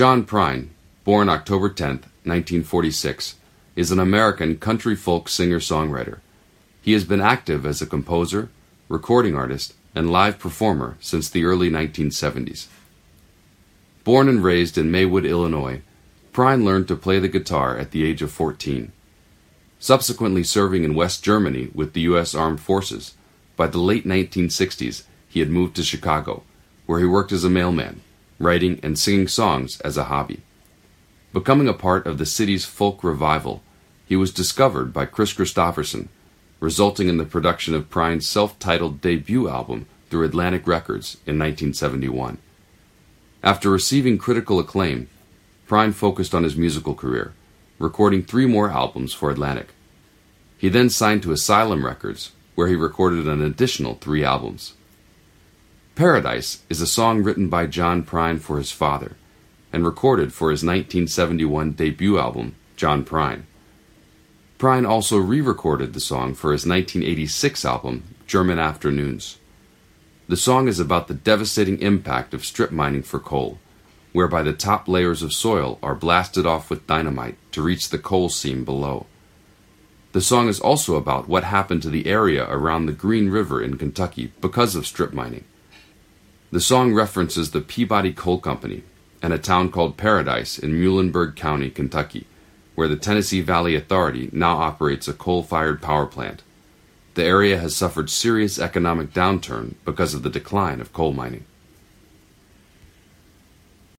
John Prine, born October 10, 1946, is an American country folk singer-songwriter. He has been active as a composer, recording artist, and live performer since the early 1970s. Born and raised in Maywood, Illinois, Prine learned to play the guitar at the age of 14. Subsequently serving in West Germany with the U.S. Armed Forces, by the late 1960s he had moved to Chicago, where he worked as a mailman, writing and singing songs as a hobby. Becoming a part of the city's folk revival, he was discovered by Kris Kristofferson, resulting in the production of Prine's self-titled debut album through Atlantic Records in 1971. After receiving critical acclaim, Prine focused on his musical career, recording three more albums for Atlantic. He then signed to Asylum Records, where he recorded an additional three albums. Paradise is a song written by John Prine for his father and recorded for his 1971 debut album, John Prine. Prine also re recorded the song for his 1986 album, German Afternoons. The song is about the devastating impact of strip mining for coal, whereby the top layers of soil are blasted off with dynamite to reach the coal seam below. The song is also about what happened to the area around the Green River in Kentucky because of strip mining. The song references the Peabody Coal Company and a town called Paradise in Muhlenberg County, Kentucky, where the Tennessee Valley Authority now operates a coal fired power plant. The area has suffered serious economic downturn because of the decline of coal mining.